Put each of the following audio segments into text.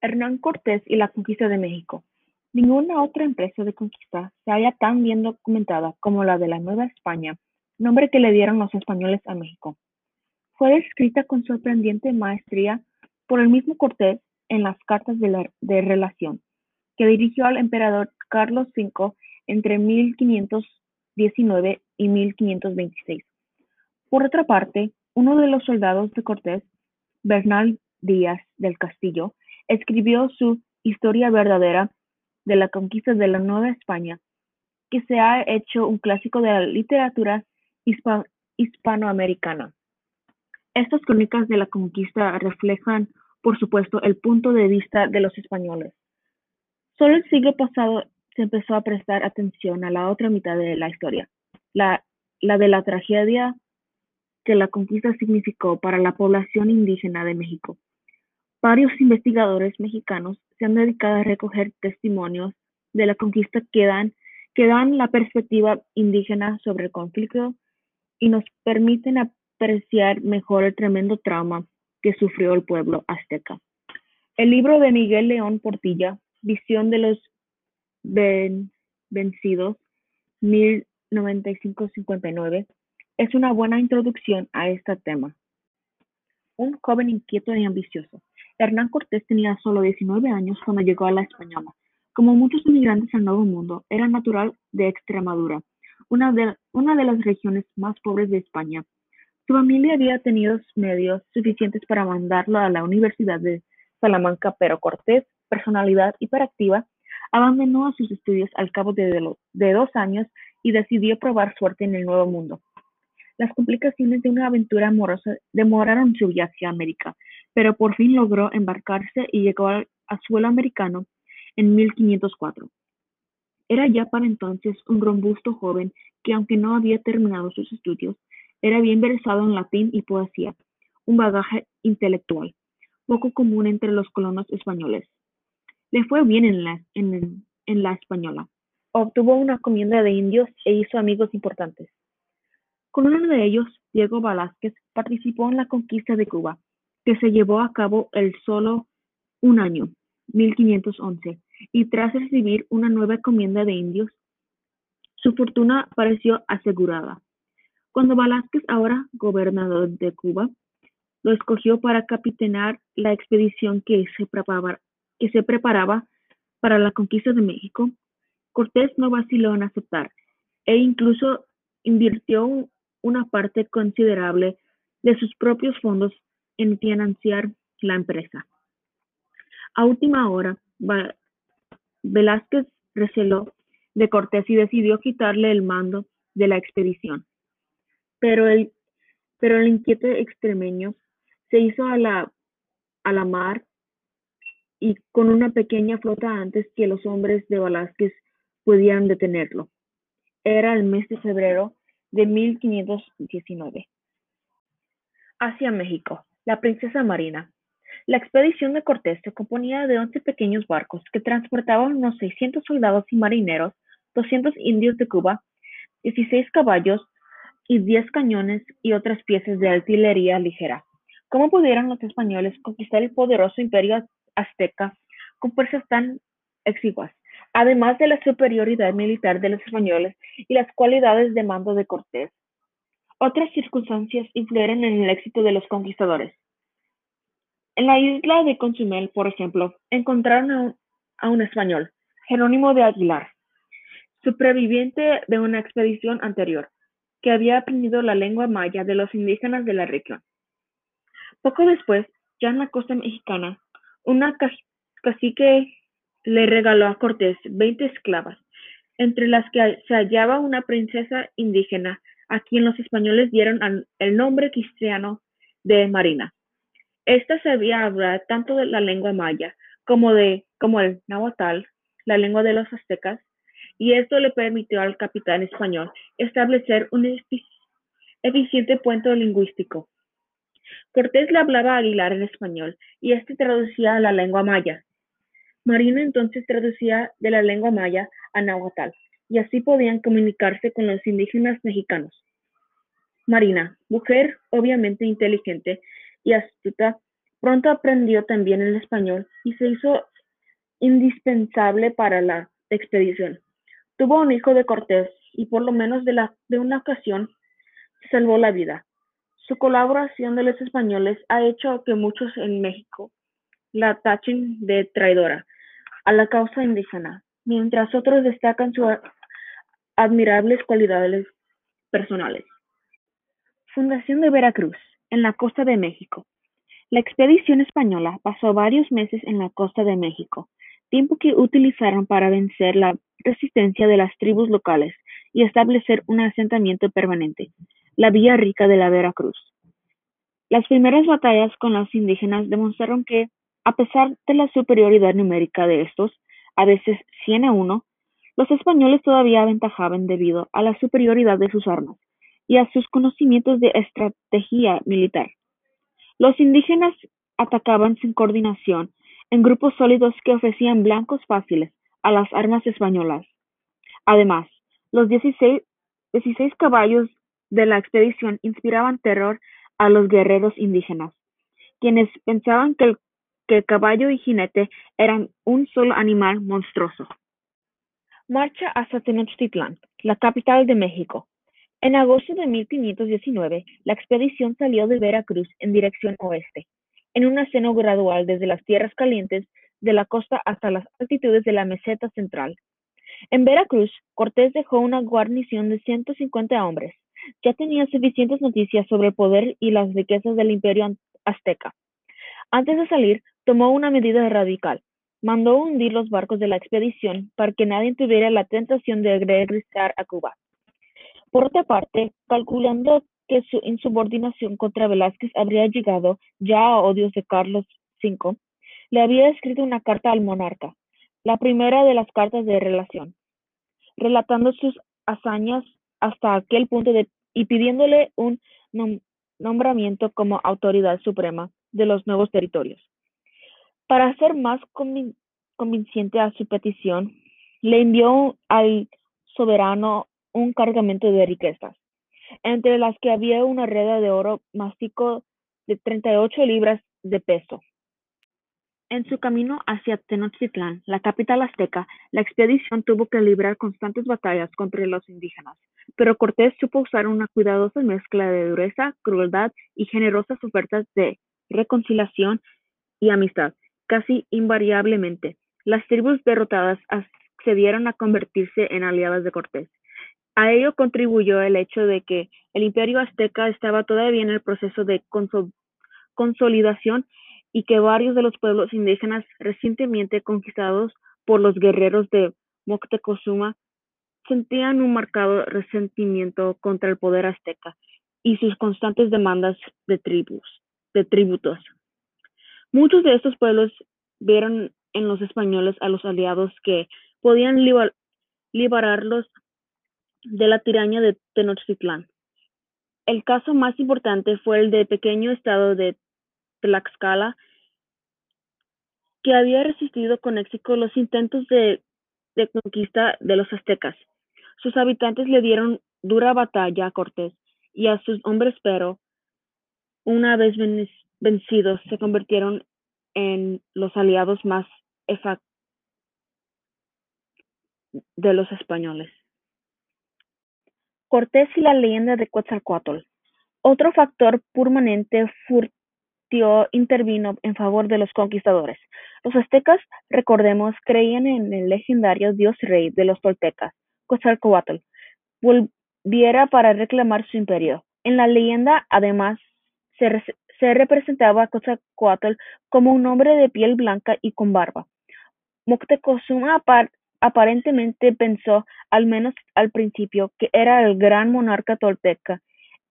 Hernán Cortés y la conquista de México. Ninguna otra empresa de conquista se halla tan bien documentada como la de la Nueva España, nombre que le dieron los españoles a México. Fue descrita con sorprendente maestría por el mismo Cortés en las cartas de, de relación que dirigió al emperador Carlos V entre 1519 y 1526. Por otra parte, uno de los soldados de Cortés, Bernal Díaz del Castillo, escribió su Historia verdadera de la conquista de la Nueva España, que se ha hecho un clásico de la literatura hispanoamericana. Estas crónicas de la conquista reflejan, por supuesto, el punto de vista de los españoles. Solo el siglo pasado se empezó a prestar atención a la otra mitad de la historia, la, la de la tragedia que la conquista significó para la población indígena de México. Varios investigadores mexicanos se han dedicado a recoger testimonios de la conquista que dan, que dan la perspectiva indígena sobre el conflicto y nos permiten apreciar mejor el tremendo trauma que sufrió el pueblo azteca. El libro de Miguel León Portilla, Visión de los Vencidos, 1095-59, es una buena introducción a este tema. Un joven inquieto y ambicioso, Hernán Cortés tenía solo 19 años cuando llegó a la Española. Como muchos inmigrantes al Nuevo Mundo, era natural de Extremadura, una de, las regiones más pobres de España. Su familia había tenido medios suficientes para mandarlo a la Universidad de Salamanca, pero Cortés, personalidad hiperactiva, abandonó sus estudios al cabo de dos años y decidió probar suerte en el Nuevo Mundo. Las complicaciones de una aventura amorosa demoraron su viaje a América, pero por fin logró embarcarse y llegó al, suelo americano en 1504. Era ya para entonces un robusto joven que, aunque no había terminado sus estudios, era bien versado en latín y poesía, un bagaje intelectual poco común entre los colonos españoles. Le fue bien en la, en la española. Obtuvo una comienda de indios e hizo amigos importantes. Con uno de ellos, Diego Velázquez, participó en la conquista de Cuba, que se llevó a cabo el solo un año, 1511, y tras recibir una nueva encomienda de indios, su fortuna pareció asegurada. Cuando Velázquez, ahora gobernador de Cuba, lo escogió para capitanear la expedición que se, preparaba, que se preparaba para la conquista de México, Cortés no vaciló en aceptar e incluso invirtió una parte considerable de sus propios fondos en financiar la empresa. A última hora, Velázquez receló de Cortés y decidió quitarle el mando de la expedición. Pero el, inquieto extremeño se hizo a la, a la mar y con una pequeña flota antes que los hombres de Velázquez pudieran detenerlo. Era el mes de febrero de 1519. Hacia México, la princesa Marina. La expedición de Cortés se componía de 11 pequeños barcos que transportaban unos 600 soldados y marineros, 200 indios de Cuba, 16 caballos y 10 cañones y otras piezas de artillería ligera. ¿Cómo pudieron los españoles conquistar el poderoso imperio azteca con fuerzas tan exiguas? además de la superioridad militar de los españoles y las cualidades de mando de Cortés. Otras circunstancias influyeron en el éxito de los conquistadores. En la isla de Consumel, por ejemplo, encontraron a un, español, Jerónimo de Aguilar, superviviente de una expedición anterior, que había aprendido la lengua maya de los indígenas de la región. Poco después, ya en la costa mexicana, una cacique le regaló a Cortés veinte esclavas, entre las que se hallaba una princesa indígena, a quien los españoles dieron el nombre cristiano de Marina. Esta sabía hablar tanto de la lengua maya como de como el náhuatl, la lengua de los aztecas, y esto le permitió al capitán español establecer un eficiente puente lingüístico. Cortés le hablaba a Aguilar en español y este traducía a la lengua maya. Marina entonces traducía de la lengua maya a náhuatl, y así podían comunicarse con los indígenas mexicanos. Marina, mujer obviamente inteligente y astuta, Pronto aprendió también el español y se hizo indispensable para la expedición. Tuvo un hijo de Cortés y por lo menos de, una ocasión salvó la vida. Su colaboración de los españoles ha hecho que muchos en México la tachen de traidora a la causa indígena, mientras otros destacan sus admirables cualidades personales. Fundación de Veracruz, en la costa de México. La expedición española pasó varios meses en la costa de México, tiempo que utilizaron para vencer la resistencia de las tribus locales y establecer un asentamiento permanente, la Villa Rica de la Veracruz. Las primeras batallas con los indígenas demostraron que, a pesar de la superioridad numérica de estos, a veces 100 a 1, los españoles todavía aventajaban debido a la superioridad de sus armas y a sus conocimientos de estrategia militar. Los indígenas atacaban sin coordinación en grupos sólidos que ofrecían blancos fáciles a las armas españolas. Además, los 16, caballos de la expedición inspiraban terror a los guerreros indígenas, quienes pensaban que el caballo y jinete eran un solo animal monstruoso. Marcha hasta Tenochtitlán, la capital de México. En agosto de 1519, la expedición salió de Veracruz en dirección oeste, en un ascenso gradual desde las tierras calientes de la costa hasta las altitudes de la meseta central. En Veracruz, Cortés dejó una guarnición de 150 hombres. Ya tenía suficientes noticias sobre el poder y las riquezas del imperio azteca. Antes de salir, tomó una medida radical. Mandó hundir los barcos de la expedición para que nadie tuviera la tentación de regresar a Cuba. Por otra parte, calculando que su insubordinación contra Velázquez habría llegado ya a odios de Carlos V, le había escrito una carta al monarca, la primera de las cartas de relación, relatando sus hazañas hasta aquel punto y pidiéndole un nombramiento como autoridad suprema de los nuevos territorios. Para hacer más convincente a su petición, le envió al soberano un cargamento de riquezas, entre las que había una reda de oro mástico de 38 libras de peso. En su camino hacia Tenochtitlán, la capital azteca, la expedición tuvo que librar constantes batallas contra los indígenas, pero Cortés supo usar una cuidadosa mezcla de dureza, crueldad y generosas ofertas de reconciliación y amistad. Casi invariablemente, las tribus derrotadas accedieron a convertirse en aliadas de Cortés. A ello contribuyó el hecho de que el imperio azteca estaba todavía en el proceso de consolidación y que varios de los pueblos indígenas recientemente conquistados por los guerreros de Moctezuma sentían un marcado resentimiento contra el poder azteca y sus constantes demandas de tribus, de tributos. Muchos de estos pueblos vieron en los españoles a los aliados que podían liberarlos de la tiraña de Tenochtitlán. El caso más importante fue el del pequeño estado de Tlaxcala, que había resistido con éxito los intentos de, conquista de los aztecas. Sus habitantes le dieron dura batalla a Cortés y a sus hombres, pero una vez vencidos se convirtieron en los aliados más de los españoles. Cortés y la leyenda de Quetzalcóatl. Otro factor permanente intervino en favor de los conquistadores. Los aztecas, recordemos, creían en el legendario dios rey de los toltecas, Quetzalcoatl, volviera para reclamar su imperio. En la leyenda, además, se, representaba a Quetzalcoatl como un hombre de piel blanca y con barba. Moctezuma aparentemente pensó, al menos al principio, que era el gran monarca tolteca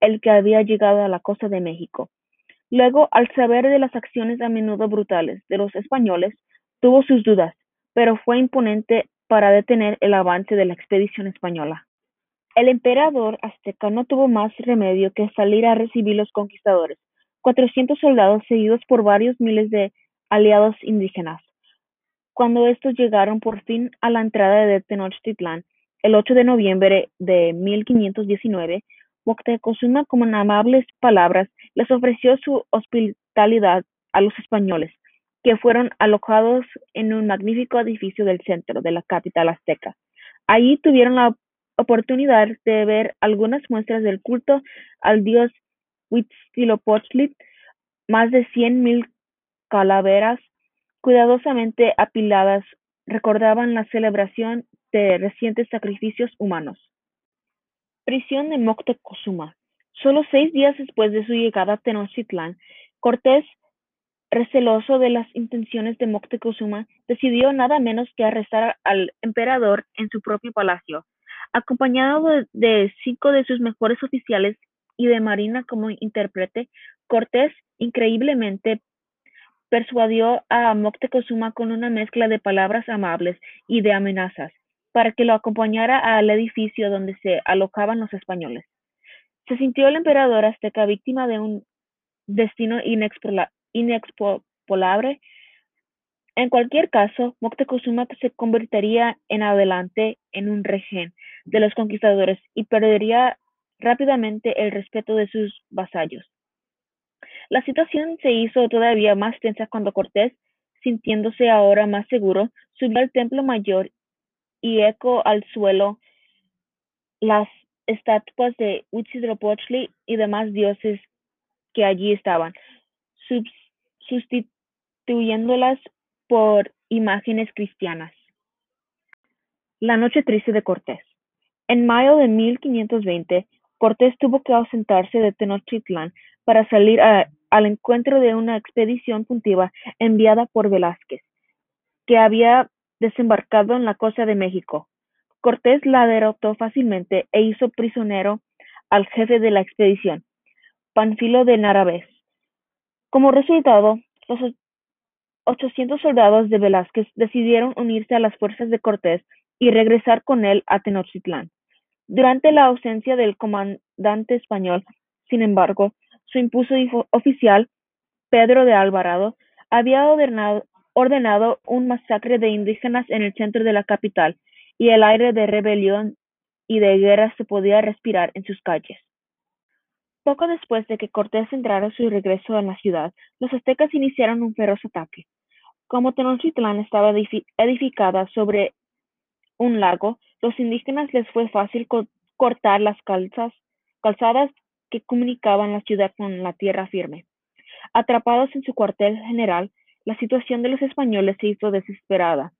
el que había llegado a la costa de México. Luego, al saber de las acciones a menudo brutales de los españoles, tuvo sus dudas, pero fue imponente para detener el avance de la expedición española. El emperador azteca no tuvo más remedio que salir a recibir los conquistadores, cuatrocientos soldados seguidos por varios miles de aliados indígenas. Cuando estos llegaron por fin a la entrada de Tenochtitlán, el 8 de noviembre de 1519, Moctezuma con amables palabras les ofreció su hospitalidad a los españoles, que fueron alojados en un magnífico edificio del centro de la capital azteca. Allí tuvieron la oportunidad de ver algunas muestras del culto al dios Huitzilopochtli, más de cien mil calaveras cuidadosamente apiladas recordaban la celebración de recientes sacrificios humanos. Prisión de Moctezuma. Solo seis días después de su llegada a Tenochtitlán, Cortés, receloso de las intenciones de Moctezuma, decidió nada menos que arrestar al emperador en su propio palacio. Acompañado de cinco de sus mejores oficiales y de Marina como intérprete, Cortés increíblemente persuadió a Moctezuma con una mezcla de palabras amables y de amenazas para que lo acompañara al edificio donde se alojaban los españoles. Se sintió el emperador azteca víctima de un destino inexpolable. En cualquier caso, Moctezuma se convertiría en adelante en un regen de los conquistadores y perdería rápidamente el respeto de sus vasallos. La situación se hizo todavía más tensa cuando Cortés, sintiéndose ahora más seguro, subió al templo mayor y eco al suelo las estatuas de Huitzilopochtli y demás dioses que allí estaban, sustituyéndolas por imágenes cristianas. La noche triste de Cortés. En mayo de 1520, Cortés tuvo que ausentarse de Tenochtitlán para salir al encuentro de una expedición puntiva enviada por Velázquez, que había desembarcado en la costa de México. Cortés la derrotó fácilmente e hizo prisionero al jefe de la expedición, Panfilo de Narváez. Como resultado, los 800 soldados de Velázquez decidieron unirse a las fuerzas de Cortés y regresar con él a Tenochtitlán. Durante la ausencia del comandante español, sin embargo, su impulso oficial, Pedro de Alvarado, había ordenado un masacre de indígenas en el centro de la capital, y el aire de rebelión y de guerra se podía respirar en sus calles. Poco después de que Cortés entrara su regreso a la ciudad, los aztecas iniciaron un feroz ataque. Como Tenochtitlán estaba edificada sobre un lago, los indígenas les fue fácil cortar las calzadas que comunicaban la ciudad con la tierra firme. Atrapados en su cuartel general, la situación de los españoles se hizo desesperada.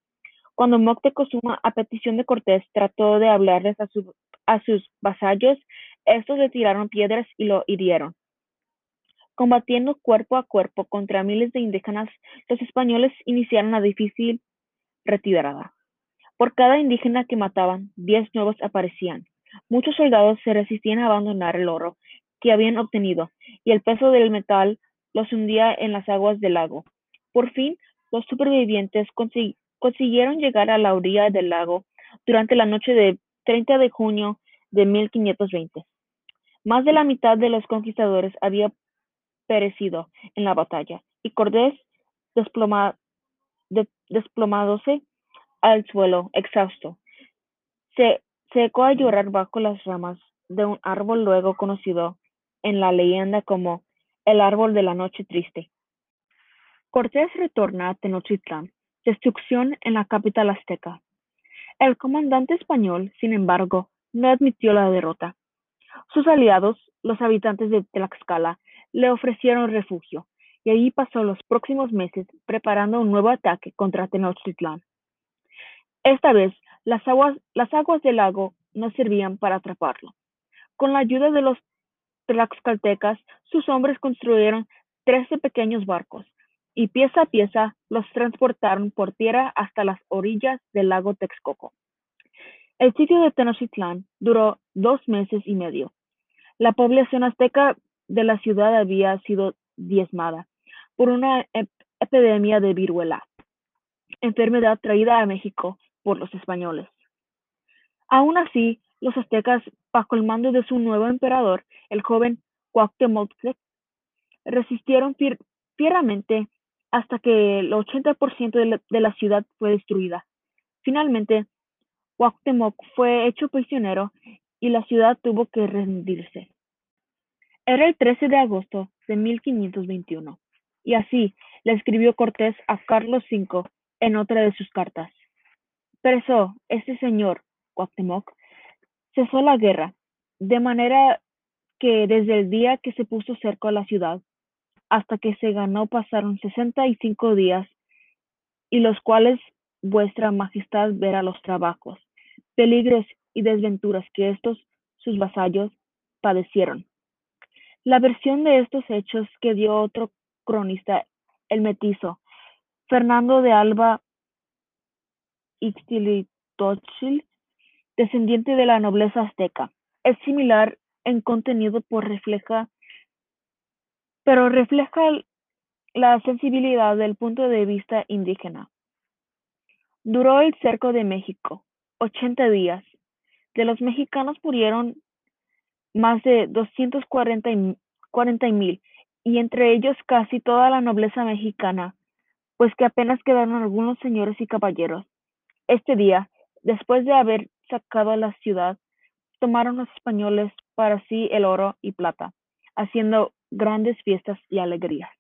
Cuando Moctezuma, a petición de Cortés, trató de hablarles a, a sus vasallos, estos le tiraron piedras y lo hirieron. Combatiendo cuerpo a cuerpo contra miles de indígenas, los españoles iniciaron una difícil retirada. Por cada indígena que mataban, diez nuevos aparecían. Muchos soldados se resistían a abandonar el oro que habían obtenido, y el peso del metal los hundía en las aguas del lago. Por fin, los supervivientes consiguieron llegar a la orilla del lago durante la noche del 30 de junio de 1520. Más de la mitad de los conquistadores había perecido en la batalla, y Cortés, desplomándose al suelo, exhausto. Se secó a llorar bajo las ramas de un árbol luego conocido en la leyenda como el árbol de la noche triste. Cortés retorna a Tenochtitlán, destrucción en la capital azteca. El comandante español, sin embargo, no admitió la derrota. Sus aliados, los habitantes de Tlaxcala, le ofrecieron refugio, y allí pasó los próximos meses preparando un nuevo ataque contra Tenochtitlán. Esta vez, las aguas, del lago no servían para atraparlo. Con la ayuda de los tlaxcaltecas, sus hombres construyeron trece pequeños barcos y pieza a pieza los transportaron por tierra hasta las orillas del lago Texcoco. El sitio de Tenochtitlán duró dos meses y medio. La población azteca de la ciudad había sido diezmada por una epidemia de viruela, enfermedad traída a México por los españoles. Aún así, los aztecas, bajo el mando de su nuevo emperador, el joven Cuauhtémoc, resistieron fieramente hasta que el 80% de la, de la ciudad fue destruida. Finalmente, Cuauhtémoc fue hecho prisionero y la ciudad tuvo que rendirse. Era el 13 de agosto de 1521. Y así le escribió Cortés a Carlos V en otra de sus cartas. Preso este señor Cuauhtémoc, cesó la guerra, de manera que desde el día que se puso cerco a la ciudad hasta que se ganó pasaron sesenta y cinco días, y los cuales vuestra Majestad verá los trabajos, peligros y desventuras que estos sus vasallos padecieron. La versión de estos hechos que dio otro cronista, el mestizo Fernando de Alba Ixtlilxóchitl, descendiente de la nobleza azteca, es similar en contenido por refleja, pero refleja la sensibilidad del punto de vista indígena. Duró el cerco de México, ochenta días. De los mexicanos murieron más de doscientos cuarenta mil, y entre ellos casi toda la nobleza mexicana, pues que apenas quedaron algunos señores y caballeros. Este día, después de haber sacado la ciudad, tomaron los españoles para sí el oro y plata, haciendo grandes fiestas y alegrías.